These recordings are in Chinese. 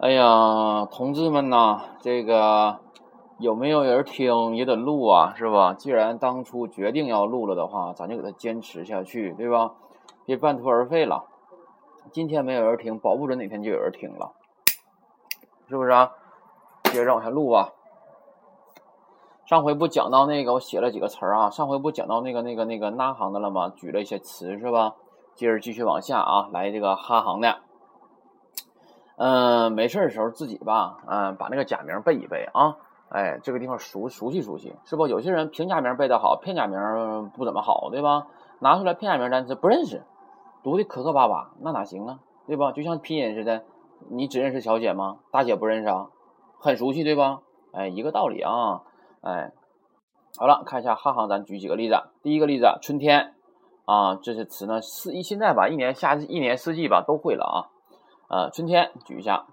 哎呀，同志们呐，这个有没有人听也得录啊，是吧？既然当初决定要录了的话，咱就给他坚持下去，对吧？别半途而废了。今天没有人听，保不准哪天就有人听了，是不是啊？接着往下录吧。上回不讲到那个，我写了几个词儿啊。上回不讲到那个那个那个那行的了吗？举了一些词是吧？接着继续往下啊，来这个哈行的。嗯，没事的时候自己吧，嗯，把那个假名背一背啊，哎，这个地方熟熟悉熟悉，是不？有些人平假名背得好，片假名不怎么好，对吧？拿出来片假名单词不认识，读的磕磕巴巴，那哪行啊，对吧？就像拼音似的，你只认识小姐吗？大姐不认识啊？很熟悉，对吧？哎，一个道理啊，哎，好了，看一下哈行，咱举几个例子。第一个例子，春天啊，这些词呢，四一现在吧，一年夏一年四季吧都会了啊。呃，春天举一下，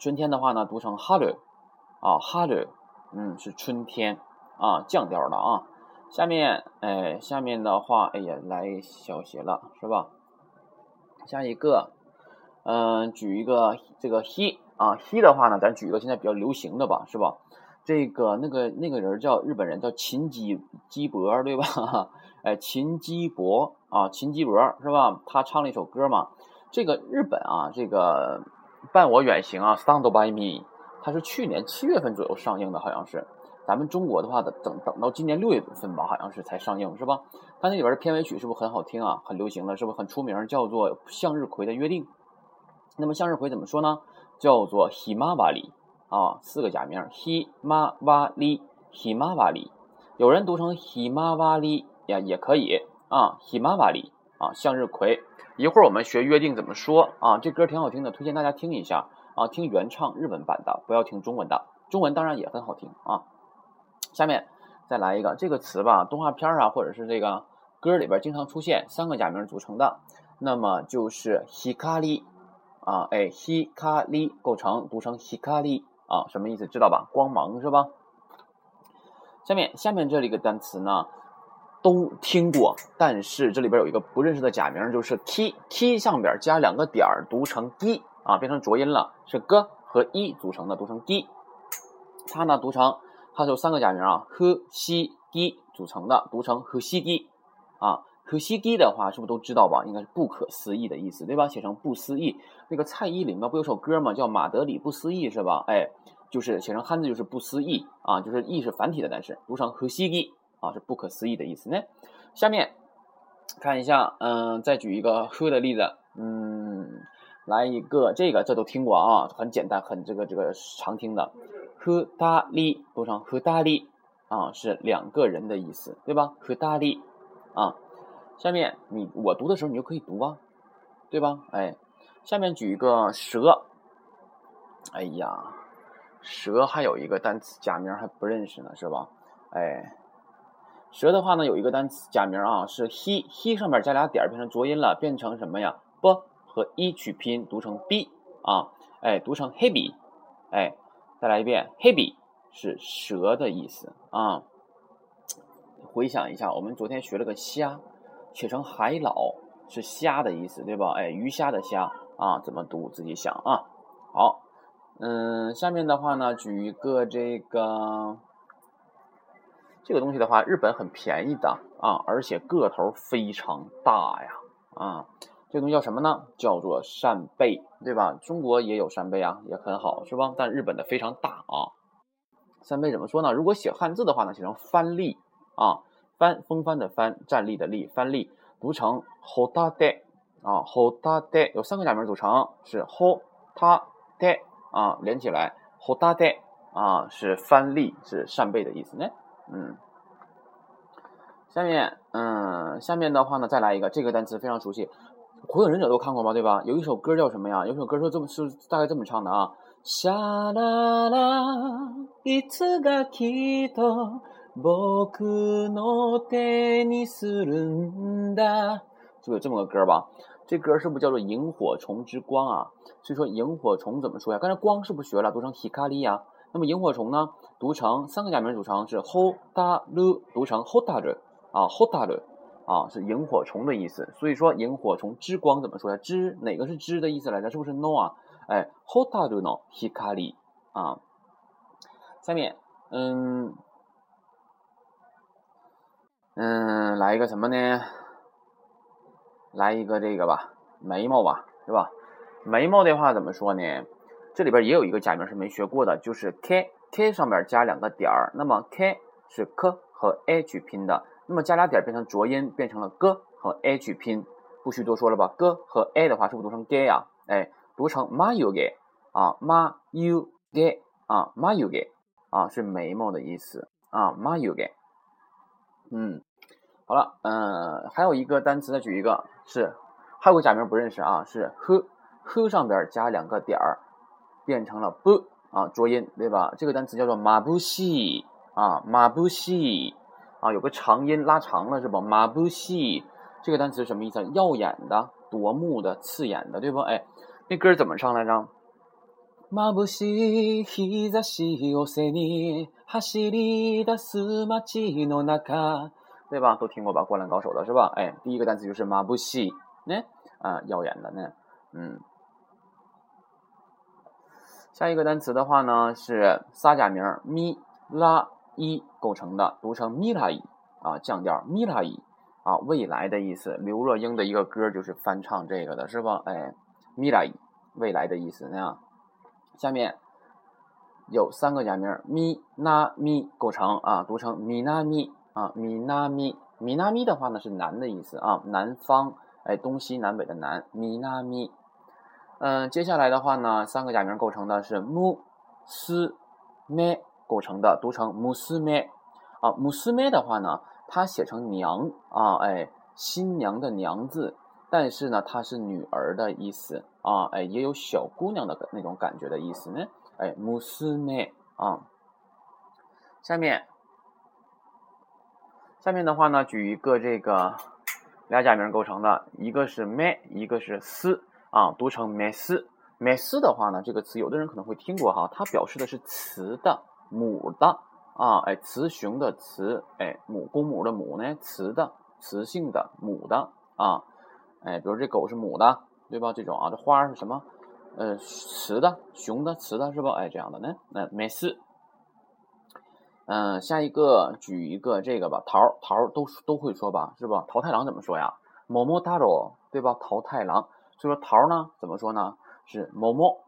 春天的话呢，读成哈鲁啊，哈鲁，嗯，是春天啊，降调的啊。下面，哎，下面的话，哎呀，来小写了，是吧？下一个，嗯，举一个这个 he 啊，he 的话呢，咱举一个现在比较流行的吧，是吧？这个那个那个人叫日本人叫秦基基博，对吧？哎，秦基博啊，秦基博是吧？他唱了一首歌嘛。这个日本啊，这个伴我远行啊，Stand by me，它是去年七月份左右上映的，好像是。咱们中国的话，等等到今年六月份吧，好像是才上映，是吧？它那里边的片尾曲是不是很好听啊？很流行的是不是很出名？叫做《向日葵的约定》。那么向日葵怎么说呢？叫做 Himawari 啊，四个假名 Himawari，Himawari，有人读成 Himawari 呀，也可以啊，Himawari 啊，向日葵。一会儿我们学约定怎么说啊？这歌挺好听的，推荐大家听一下啊，听原唱日文版的，不要听中文的。中文当然也很好听啊。下面再来一个这个词吧，动画片啊，或者是这个歌里边经常出现，三个假名组成的，那么就是 hikari 啊，哎，hikari 构成，读成 hikari 啊，什么意思？知道吧？光芒是吧？下面下面这里个单词呢？都听过，但是这里边有一个不认识的假名，就是 t t 上边加两个点儿，读成 d 啊，变成浊音了，是 g 和 e 组成的，读成 d。它呢读成，它是有三个假名啊，h 西 d 组成的，读成 h 西 d 啊，h 西 d 的话是不是都知道吧？应该是不可思议的意思，对吧？写成不思议。那个蔡依林嘛，不有首歌嘛，叫《马德里不思议》是吧？哎，就是写成汉字就是不思议啊，就是 e 是繁体的，但是读成 h 西 d 啊，是不可思议的意思呢。下面看一下，嗯，再举一个喝的例子，嗯，来一个这个，这都听过啊，很简单，很这个这个常听的，喝大力读成喝大力啊，是两个人的意思，对吧？喝大力啊。下面你我读的时候你就可以读啊，对吧？哎，下面举一个蛇，哎呀，蛇还有一个单词假名还不认识呢，是吧？哎。蛇的话呢，有一个单词假名啊，是 he，he 上面加俩点变成浊音了，变成什么呀？b 和 e 取拼读成 b 啊，哎，读成 heavy，哎，再来一遍，heavy 是蛇的意思啊。回想一下，我们昨天学了个虾，写成海老是虾的意思，对吧？哎，鱼虾的虾啊，怎么读自己想啊。好，嗯，下面的话呢，举一个这个。这个东西的话，日本很便宜的啊，而且个头非常大呀啊！这个东西叫什么呢？叫做扇贝，对吧？中国也有扇贝啊，也很好，是吧？但日本的非常大啊。扇贝怎么说呢？如果写汉字的话呢，写成帆立啊，帆风帆的帆，站立的立，帆立，读成 h o t a d 啊 h o t a d 有三个假名组成，是 h o t a d 啊，连起来 h o t a d 啊，是帆立，是扇贝的意思呢。嗯，下面，嗯，下面的话呢，再来一个，这个单词非常熟悉，《火影忍者》都看过吗？对吧？有一首歌叫什么呀？有首歌说这么是大概这么唱的啊。沙啦啦，いつがきっと僕の手にするんだ，是不是有这么个歌吧？这歌是不是叫做《萤火虫之光》啊？所以说萤火虫怎么说呀？刚才光是不是学了，读成 hikari 呀？ 那么萤火虫呢，读成三个假名组成是 hotaru，读成 hotaru 啊，hotaru 啊，是萤火虫的意思。所以说萤火虫之光怎么说呀？之哪个是之的意思来着？是不是 no 啊？哎，hotaru no hikari 啊。下面，嗯嗯，来一个什么呢？来一个这个吧，眉毛吧，是吧？眉毛的话怎么说呢？这里边也有一个假名是没学过的，就是 k k 上面加两个点儿，那么 k 是 k 和 h 拼的，那么加俩点变成浊音，变成了 g 和 h 拼，不需多说了吧？g 和 a 的话是不是读成 ga 呀？哎，读成 ma yu ge 啊，ma yu ge 啊，ma yu ge 啊，是眉毛的意思啊，ma yu ge。嗯，好了，嗯，还有一个单词再举一个，是还有个假名不认识啊，是 h h 上边加两个点儿。变成了不啊，浊音对吧？这个单词叫做马布西啊，马布西啊，有个长音拉长了是吧？马布西这个单词什么意思？耀眼的、夺目的、刺眼的，对不？哎，那歌怎么唱来着？马布西日差しを背に走り出す街の中，对吧？都听过吧？灌篮高手的是吧？哎，第一个单词就是马布西，呢啊，耀眼的呢，嗯。 下一个单词的话呢，是仨假名咪拉伊构成的，读成咪拉伊啊，降调咪拉伊啊，未来的意思。刘若英的一个歌就是翻唱这个的，是吧？哎，咪拉伊，未来的意思那样。下面有三个假名咪那咪构成啊，读成咪那咪啊，咪那咪咪那咪的话呢是南的意思啊，南方哎，东西南北的南，咪那咪。嗯，接下来的话呢，三个假名构成的是木斯咩构成的，读成木斯咩啊。木斯咩的话呢，它写成娘啊，哎，新娘的娘字，但是呢，它是女儿的意思啊，哎，也有小姑娘的那种感觉的意思呢，哎，木斯咩啊。下面，下面的话呢，举一个这个俩假名构成的，一个是咩，一个是斯。啊，读成 mes mes 的话呢，这个词有的人可能会听过哈，它表示的是雌的、母的啊，哎，雌雄的雌，哎，母公母的母呢，雌的、雌性的、母的啊，哎，比如这狗是母的，对吧？这种啊，这花是什么？呃，雌的、雄的、雌的，是吧？哎，这样的呢，那 mes。嗯，下一个举一个这个吧，桃桃都都会说吧，是吧？桃太郎怎么说呀？么么哒喽，对吧？桃太郎。所以说桃呢，怎么说呢？是某某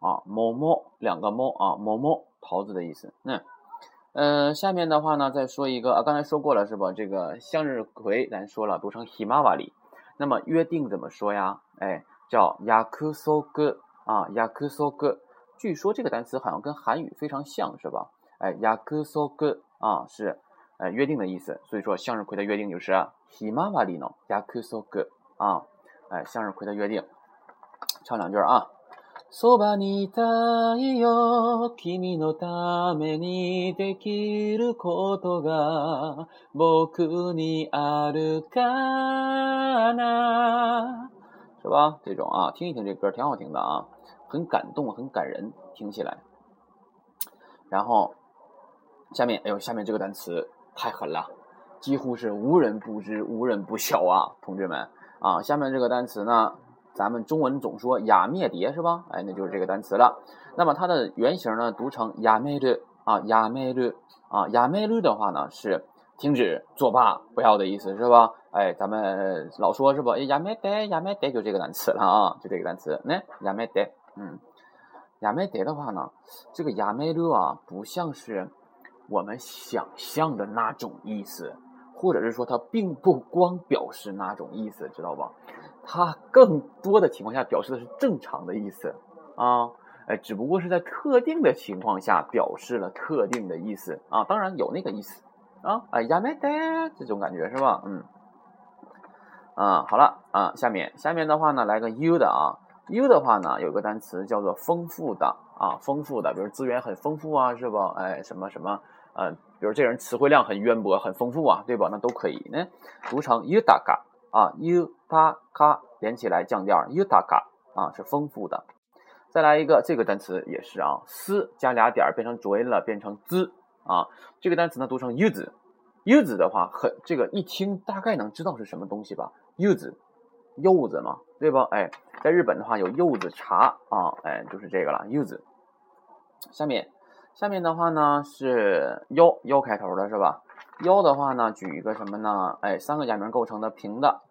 啊，某某两个某啊，某某桃子的意思。那，嗯，下面的话呢，再说一个啊，刚才说过了是吧？这个向日葵咱说了，读成 himawari。那么约定怎么说呀？哎，叫 yakusoku 啊，yakusoku。据说这个单词好像跟韩语非常像是吧？哎，yakusoku 啊，是呃约定的意思。所以说向日葵的约定就是 himawari no yakusoku 啊。哎，向日葵的约定，唱两句啊。そばにいたいよ、君のためにできることが僕にあるかな，是吧？这种啊，听一听这歌挺好听的啊，很感动，很感人，听起来。然后下面，哎呦，下面这个单词太狠了，几乎是无人不知、无人不晓啊，同志们。 啊，下面这个单词呢，咱们中文总说雅灭蝶是吧？哎，那就是这个单词了。那么它的原型呢，读成雅灭律啊，雅灭绿啊，雅灭绿的话呢是停止作罢不要的意思是吧？哎，咱们老说是不？亚，灭蝶，雅灭蝶就这个单词了啊，就这个单词。那雅灭蝶，嗯，雅灭蝶的话呢，这个雅灭绿啊，不像是我们想象的那种意思。或者是说，它并不光表示那种意思，知道吧？它更多的情况下表示的是正常的意思啊，哎，只不过是在特定的情况下表示了特定的意思啊。当然有那个意思啊，哎呀没得这种感觉是吧？嗯，啊，好了啊，下面下面的话呢，来个 u 的啊，u 的话呢，有个单词叫做丰富的啊，丰富的，比如资源很丰富啊，是吧？哎，什么什么。呃，比如这人词汇量很渊博、很丰富啊，对吧？那都可以呢。读成 yutaka 啊，yutaka 连起来降调，yutaka 啊是丰富的。再来一个，这个单词也是啊，丝加俩点变成浊音了，变成滋啊。这个单词呢读成 use，use 的话很这个一听大概能知道是什么东西吧？use，柚子嘛，对吧？哎，在日本的话有柚子茶啊，哎，就是这个了，柚子。下面，下面的话呢是腰腰开头的是吧？腰的话呢，举一个什么呢？哎，三个假名构成的平的。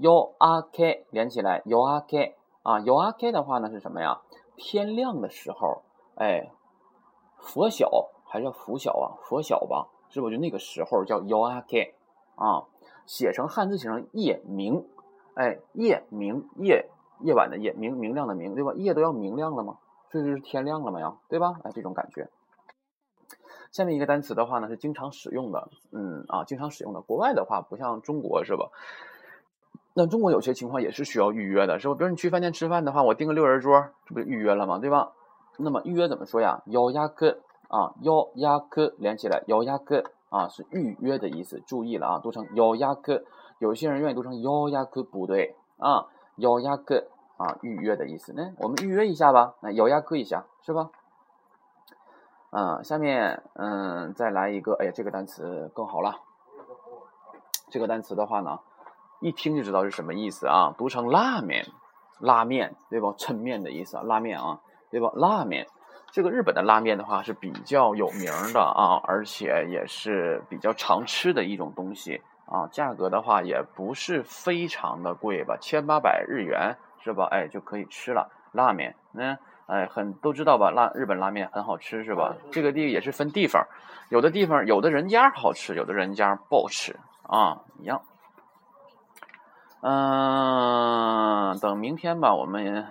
腰阿 k 连起来，腰阿 k 啊，腰阿 k 的话呢是什么呀？天亮的时候，哎，佛晓还是叫拂晓啊？佛晓吧，是不？就那个时候叫腰阿 k 啊，写成汉字写成夜明，哎，夜明夜夜晚的夜明明亮的明，对吧？夜都要明亮了吗？这就是天亮了嘛？呀，对吧？哎，这种感觉。下面一个单词的话呢是经常使用的，嗯啊，经常使用的。国外的话不像中国是吧？那中国有些情况也是需要预约的，是吧？比如你去饭店吃饭的话，我订个六人桌，这不预约了吗？对吧？那么预约怎么说呀？要压克啊，要压克连起来，要压克啊是预约的意思。注意了啊，读成要压克。有些人愿意读成要压克，不对啊，要压克啊预约的意思。那我们预约一下吧，那要压克一下是吧？嗯，下面嗯再来一个，哎呀，这个单词更好了。这个单词的话呢，一听就知道是什么意思啊，读成拉面，拉面对吧？抻面的意思，拉面啊，对吧？拉面，这个日本的拉面的话是比较有名的啊，而且也是比较常吃的一种东西啊，价格的话也不是非常的贵吧，千八百日元是吧？哎，就可以吃了拉面，嗯。哎，很都知道吧？拉日本拉面很好吃，是吧？这个地也是分地方，有的地方有的人家好吃，有的人家不好吃啊，一样。嗯，等明天吧，我们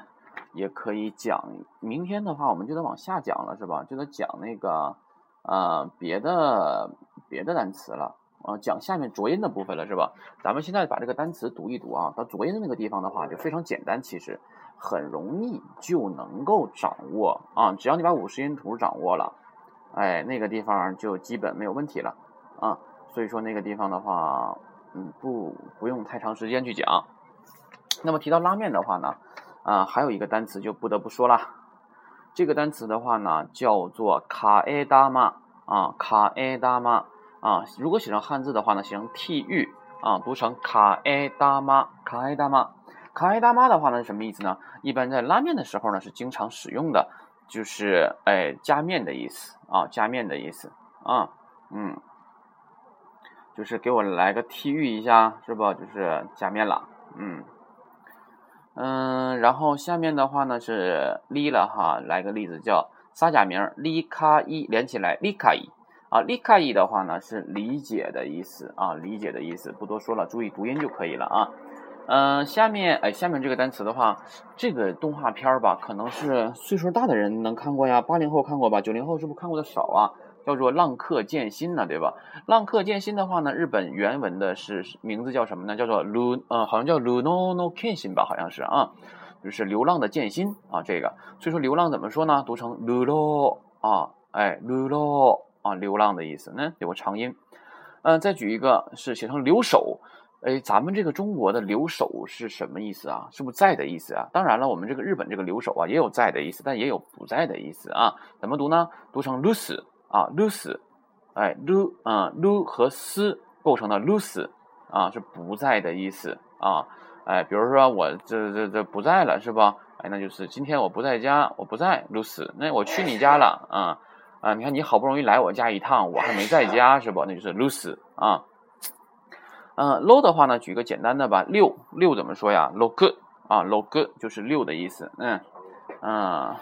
也可以讲。明天的话，我们就得往下讲了，是吧？就得讲那个呃别的别的单词了，啊，讲下面浊音的部分了，是吧？咱们现在把这个单词读一读啊，到浊音的那个地方的话，就非常简单，其实。很容易就能够掌握啊，只要你把五十音图掌握了，哎，那个地方就基本没有问题了啊。所以说那个地方的话，嗯，不不用太长时间去讲。那么提到拉面的话呢，啊，还有一个单词就不得不说了，这个单词的话呢叫做卡埃达玛啊，卡埃达玛啊，如果写成汉字的话呢，写成替玉啊，读成卡埃达玛，卡埃达玛。卡伊大妈的话呢是什么意思呢？一般在拉面的时候呢是经常使用的，就是哎加面的意思啊，加面的意思啊，嗯，就是给我来个替喻一下，是吧？就是加面了，嗯嗯，然后下面的话呢是 li 了哈，来个例子叫仨假名 li 卡一连起来，li 卡伊啊，li 卡伊的话呢是理解的意思啊，理解的意思，不多说了，注意读音就可以了啊。嗯，下面哎，下面这个单词的话，这个动画片儿吧，可能是岁数大的人能看过呀，八零后看过吧，九零后是不是看过的少啊？叫做《浪客剑心》呢，对吧？《浪客剑心》的话呢，日本原文的是名字叫什么呢？叫做 Lu，呃，好像叫 Luno no Kenshin 吧，好像是啊，就是流浪的剑心啊，这个。所以说流浪怎么说呢？读成 Lulo 啊，哎，Lulo 啊，流浪的意思那，有个长音。嗯，再举一个是写成留守。哎，咱们这个中国的留守是什么意思啊？是不是在的意思啊？当然了，我们这个日本这个留守啊，也有在的意思，但也有不在的意思啊。怎么读呢？读成 lose 啊，lose，哎，lu 啊，lu 和 s 构成的 lose 啊，是不在的意思啊。哎，比如说我这这这不在了，是吧？哎，那就是今天我不在家，我不在 lose。那我去你家了啊啊！你看你好不容易来我家一趟，我还没在家，是不？那就是 lose 啊。嗯，low 的话呢，举个简单的吧，六六怎么说呀？low good 啊，low good 就是六的意思。嗯嗯，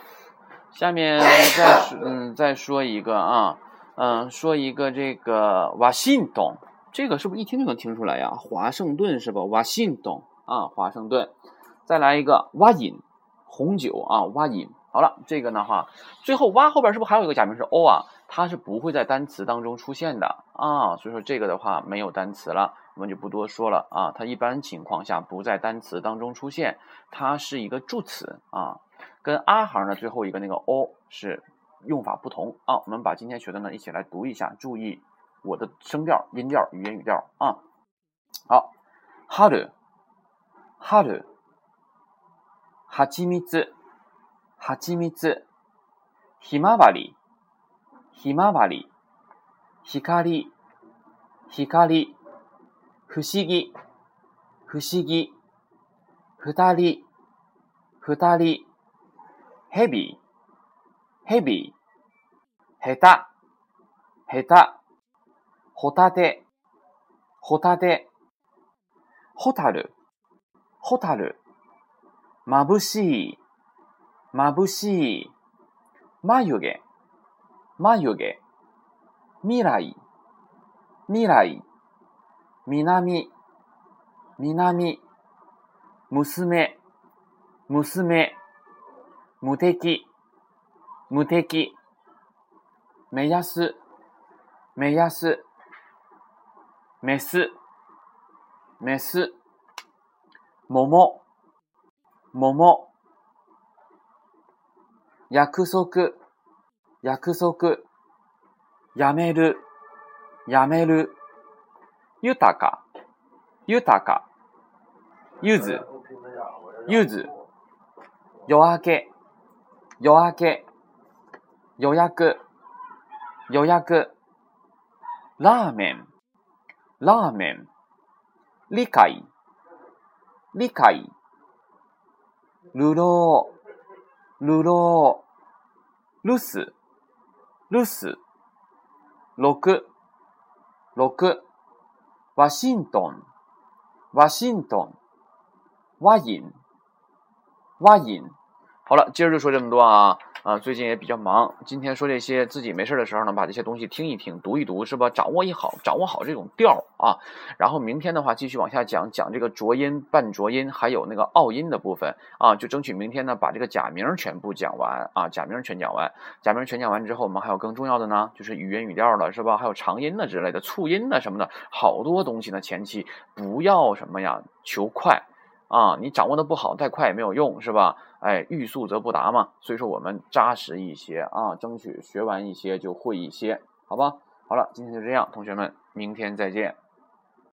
下面再嗯再说一个啊，嗯，说一个这个瓦辛顿，这个是不是一听就能听出来呀？华盛顿是吧？瓦辛顿啊，华盛顿。再来一个瓦饮，红酒啊，瓦饮。好了，这个的话，最后蛙后边是不是还有一个假名是 o 啊？它是不会在单词当中出现的啊，所以说这个的话没有单词了，我们就不多说了啊。它一般情况下不在单词当中出现，它是一个助词啊，跟啊行的最后一个那个 o 是用法不同啊。我们把今天学的呢一起来读一下，注意我的声调、音调、语言语调啊。好，哈鲁，哈鲁，哈基米兹。はちみつ、ひまわり、ひまわり、光、光、不思議、不思議、二人、二人、ヘビ、ヘビ、下手、下手、ホタテ、ホタテ、ホタル、ホタル、眩しい、眩しい、眉毛、眉毛、未来、未来、南、南、娘、娘、無敵、無敵、目安、目安、メス、メス、桃、桃、約束、約束、やめる、やめる、豊か、豊か、ゆず、ゆず、夜明け、夜明け、予約、予約、ラーメン、ラーメン、理解、理解、流浪、流浪、留守、留守、六、六、ワシントン、ワシントン、ワイン、ワイン。好了，今儿就说这么多啊。啊，最近也比较忙，今天说这些，自己没事的时候呢，把这些东西听一听，读一读，是吧？掌握一好，掌握好这种调啊。然后明天的话，继续往下讲，讲这个浊音、半浊音，还有那个拗音的部分啊。就争取明天呢，把这个假名全部讲完啊，假名全讲完。假名全讲完之后，我们还有更重要的呢，就是语音语调了，是吧？还有长音呢之类的，促音呢什么的，好多东西呢。前期不要什么呀，求快。啊，你掌握的不好，再快也没有用，是吧？哎，欲速则不达嘛。所以说我们扎实一些啊，争取学完一些就会一些，好吧？好了，今天就这样，同学们，明天再见。